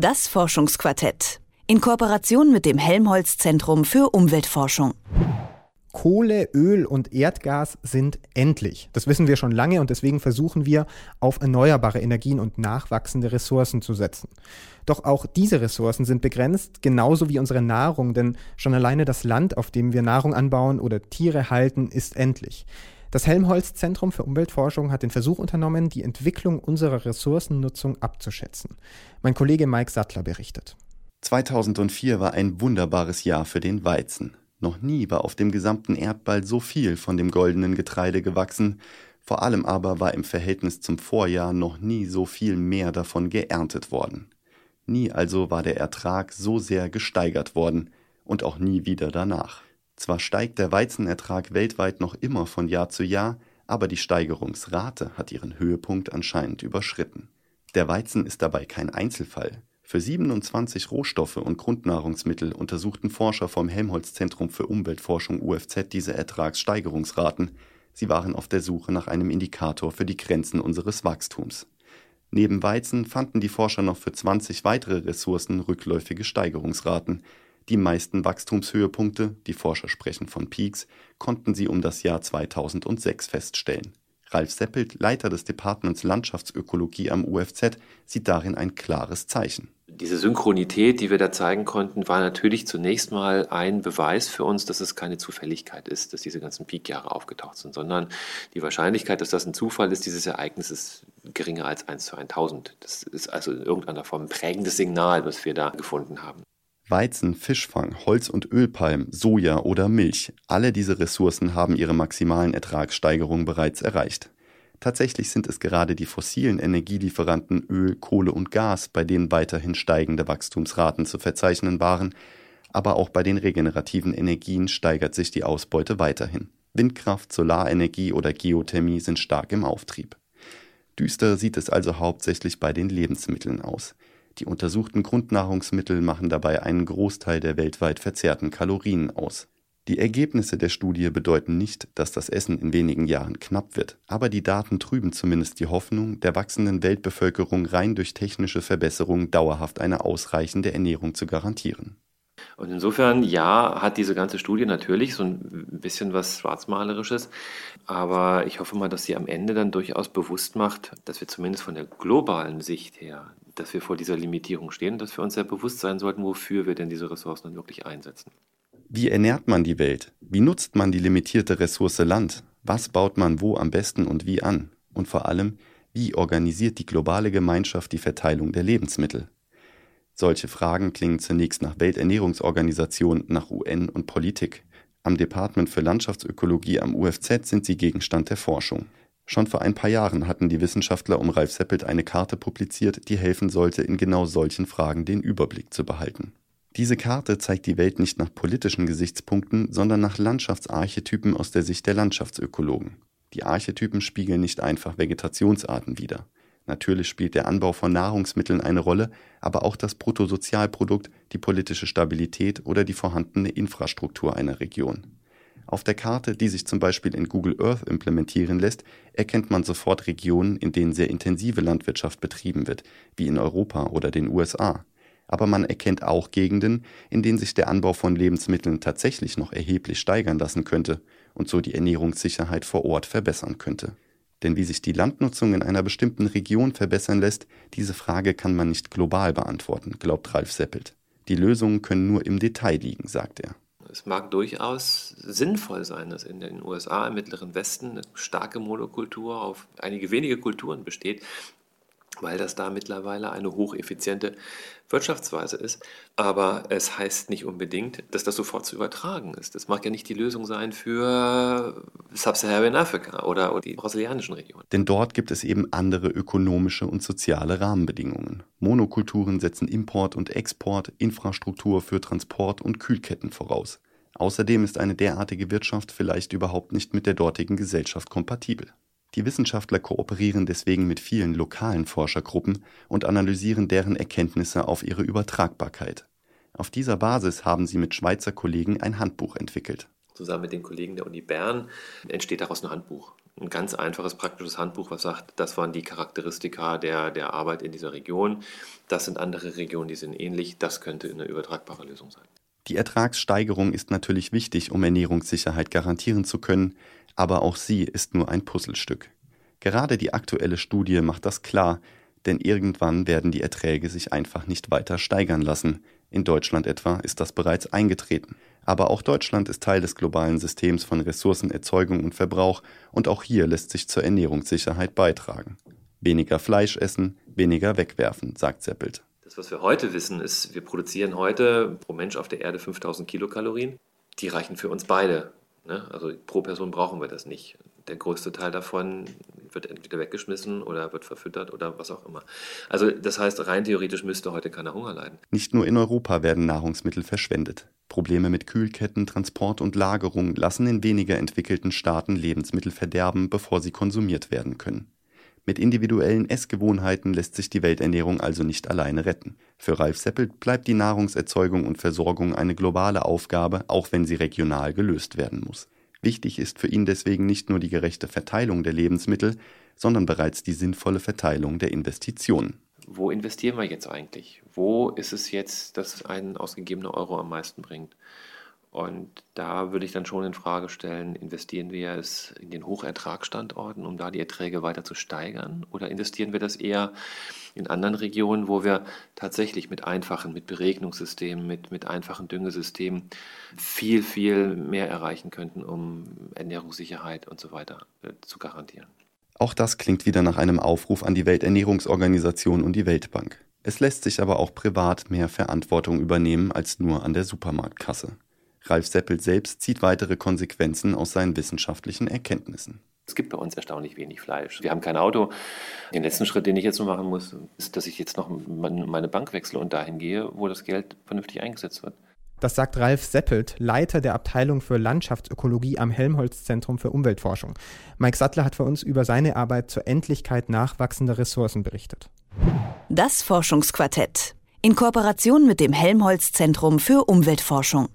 Das Forschungsquartett. In Kooperation mit dem Helmholtz Zentrum für Umweltforschung. Kohle, Öl und Erdgas sind endlich. Das wissen wir schon lange und deswegen versuchen wir, auf erneuerbare Energien und nachwachsende Ressourcen zu setzen. Doch auch diese Ressourcen sind begrenzt, genauso wie unsere Nahrung, denn schon alleine das Land, auf dem wir Nahrung anbauen oder Tiere halten, ist endlich. Das Helmholtz Zentrum für Umweltforschung hat den Versuch unternommen, die Entwicklung unserer Ressourcennutzung abzuschätzen. Mein Kollege Mike Sattler berichtet. 2004 war ein wunderbares Jahr für den Weizen. Noch nie war auf dem gesamten Erdball so viel von dem goldenen Getreide gewachsen, vor allem aber war im Verhältnis zum Vorjahr noch nie so viel mehr davon geerntet worden. Nie also war der Ertrag so sehr gesteigert worden und auch nie wieder danach. Zwar steigt der Weizenertrag weltweit noch immer von Jahr zu Jahr, aber die Steigerungsrate hat ihren Höhepunkt anscheinend überschritten. Der Weizen ist dabei kein Einzelfall. Für 27 Rohstoffe und Grundnahrungsmittel untersuchten Forscher vom Helmholtz-Zentrum für Umweltforschung UFZ diese Ertragssteigerungsraten. Sie waren auf der Suche nach einem Indikator für die Grenzen unseres Wachstums. Neben Weizen fanden die Forscher noch für 20 weitere Ressourcen rückläufige Steigerungsraten. Die meisten Wachstumshöhepunkte, die Forscher sprechen von Peaks, konnten sie um das Jahr 2006 feststellen. Ralf Seppelt, Leiter des Departments Landschaftsökologie am UFZ, sieht darin ein klares Zeichen diese Synchronität, die wir da zeigen konnten, war natürlich zunächst mal ein Beweis für uns, dass es keine Zufälligkeit ist, dass diese ganzen Peakjahre aufgetaucht sind, sondern die Wahrscheinlichkeit, dass das ein Zufall ist, dieses Ereignis ist geringer als 1 zu 1000. Das ist also in irgendeiner Form ein prägendes Signal, was wir da gefunden haben. Weizen, Fischfang, Holz- und Ölpalm, Soja oder Milch, alle diese Ressourcen haben ihre maximalen Ertragssteigerungen bereits erreicht. Tatsächlich sind es gerade die fossilen Energielieferanten Öl, Kohle und Gas, bei denen weiterhin steigende Wachstumsraten zu verzeichnen waren, aber auch bei den regenerativen Energien steigert sich die Ausbeute weiterhin. Windkraft, Solarenergie oder Geothermie sind stark im Auftrieb. Düster sieht es also hauptsächlich bei den Lebensmitteln aus. Die untersuchten Grundnahrungsmittel machen dabei einen Großteil der weltweit verzehrten Kalorien aus. Die Ergebnisse der Studie bedeuten nicht, dass das Essen in wenigen Jahren knapp wird, aber die Daten trüben zumindest die Hoffnung, der wachsenden Weltbevölkerung rein durch technische Verbesserungen dauerhaft eine ausreichende Ernährung zu garantieren. Und insofern, ja, hat diese ganze Studie natürlich so ein bisschen was Schwarzmalerisches, aber ich hoffe mal, dass sie am Ende dann durchaus bewusst macht, dass wir zumindest von der globalen Sicht her, dass wir vor dieser Limitierung stehen, dass wir uns sehr bewusst sein sollten, wofür wir denn diese Ressourcen dann wirklich einsetzen. Wie ernährt man die Welt? Wie nutzt man die limitierte Ressource Land? Was baut man wo am besten und wie an? Und vor allem, wie organisiert die globale Gemeinschaft die Verteilung der Lebensmittel? Solche Fragen klingen zunächst nach Welternährungsorganisation, nach UN und Politik. Am Department für Landschaftsökologie am UFZ sind sie Gegenstand der Forschung. Schon vor ein paar Jahren hatten die Wissenschaftler um Ralf Seppelt eine Karte publiziert, die helfen sollte, in genau solchen Fragen den Überblick zu behalten. Diese Karte zeigt die Welt nicht nach politischen Gesichtspunkten, sondern nach Landschaftsarchetypen aus der Sicht der Landschaftsökologen. Die Archetypen spiegeln nicht einfach Vegetationsarten wider. Natürlich spielt der Anbau von Nahrungsmitteln eine Rolle, aber auch das Bruttosozialprodukt, die politische Stabilität oder die vorhandene Infrastruktur einer Region. Auf der Karte, die sich zum Beispiel in Google Earth implementieren lässt, erkennt man sofort Regionen, in denen sehr intensive Landwirtschaft betrieben wird, wie in Europa oder den USA aber man erkennt auch Gegenden, in denen sich der Anbau von Lebensmitteln tatsächlich noch erheblich steigern lassen könnte und so die Ernährungssicherheit vor Ort verbessern könnte. Denn wie sich die Landnutzung in einer bestimmten Region verbessern lässt, diese Frage kann man nicht global beantworten, glaubt Ralf Seppelt. Die Lösungen können nur im Detail liegen, sagt er. Es mag durchaus sinnvoll sein, dass in den USA, im Mittleren Westen, eine starke Monokultur auf einige wenige Kulturen besteht, weil das da mittlerweile eine hocheffiziente Wirtschaftsweise ist. Aber es heißt nicht unbedingt, dass das sofort zu übertragen ist. Das mag ja nicht die Lösung sein für Sub-Saharan Afrika oder, oder die brasilianischen Regionen. Denn dort gibt es eben andere ökonomische und soziale Rahmenbedingungen. Monokulturen setzen Import und Export, Infrastruktur für Transport und Kühlketten voraus. Außerdem ist eine derartige Wirtschaft vielleicht überhaupt nicht mit der dortigen Gesellschaft kompatibel. Die Wissenschaftler kooperieren deswegen mit vielen lokalen Forschergruppen und analysieren deren Erkenntnisse auf ihre Übertragbarkeit. Auf dieser Basis haben sie mit Schweizer Kollegen ein Handbuch entwickelt. zusammen mit den Kollegen der Uni Bern, entsteht daraus ein Handbuch. Ein ganz einfaches, praktisches Handbuch, was sagt, das waren die Charakteristika der, der Arbeit in dieser Region. Das sind andere Regionen, die sind ähnlich. Das könnte eine übertragbare Lösung sein. Die Ertragssteigerung ist natürlich wichtig, um Ernährungssicherheit garantieren zu können, aber auch sie ist nur ein Puzzlestück. Gerade die aktuelle Studie macht das klar, denn irgendwann werden die Erträge sich einfach nicht weiter steigern lassen. In Deutschland etwa ist das bereits eingetreten. Aber auch Deutschland ist Teil des globalen Systems von Ressourcenerzeugung und Verbrauch und auch hier lässt sich zur Ernährungssicherheit beitragen. Weniger Fleisch essen, weniger wegwerfen, sagt Seppelt. Das, was wir heute wissen, ist, wir produzieren heute pro Mensch auf der Erde 5000 Kilokalorien. Die reichen für uns beide. Ne? Also pro Person brauchen wir das nicht. Der größte Teil davon wird entweder weggeschmissen oder wird verfüttert oder was auch immer. Also das heißt, rein theoretisch müsste heute keiner Hunger leiden. Nicht nur in Europa werden Nahrungsmittel verschwendet. Probleme mit Kühlketten, Transport und Lagerung lassen in weniger entwickelten Staaten Lebensmittel verderben, bevor sie konsumiert werden können. Mit individuellen Essgewohnheiten lässt sich die Welternährung also nicht alleine retten. Für Ralf Seppelt bleibt die Nahrungserzeugung und Versorgung eine globale Aufgabe, auch wenn sie regional gelöst werden muss. Wichtig ist für ihn deswegen nicht nur die gerechte Verteilung der Lebensmittel, sondern bereits die sinnvolle Verteilung der Investitionen. Wo investieren wir jetzt eigentlich? Wo ist es jetzt, dass ein ausgegebener Euro am meisten bringt? Und da würde ich dann schon in Frage stellen, investieren wir es in den Hochertragsstandorten, um da die Erträge weiter zu steigern? Oder investieren wir das eher in anderen Regionen, wo wir tatsächlich mit einfachen, mit Beregnungssystemen, mit, mit einfachen Düngesystemen viel, viel mehr erreichen könnten, um Ernährungssicherheit und so weiter äh, zu garantieren? Auch das klingt wieder nach einem Aufruf an die Welternährungsorganisation und die Weltbank. Es lässt sich aber auch privat mehr Verantwortung übernehmen als nur an der Supermarktkasse. Ralf Seppelt selbst zieht weitere Konsequenzen aus seinen wissenschaftlichen Erkenntnissen. Es gibt bei uns erstaunlich wenig Fleisch. Wir haben kein Auto. Den letzten Schritt, den ich jetzt noch machen muss, ist, dass ich jetzt noch meine Bank wechsle und dahin gehe, wo das Geld vernünftig eingesetzt wird. Das sagt Ralf Seppelt, Leiter der Abteilung für Landschaftsökologie am Helmholtz-Zentrum für Umweltforschung. Mike Sattler hat für uns über seine Arbeit zur Endlichkeit nachwachsender Ressourcen berichtet. Das Forschungsquartett in Kooperation mit dem Helmholtz-Zentrum für Umweltforschung.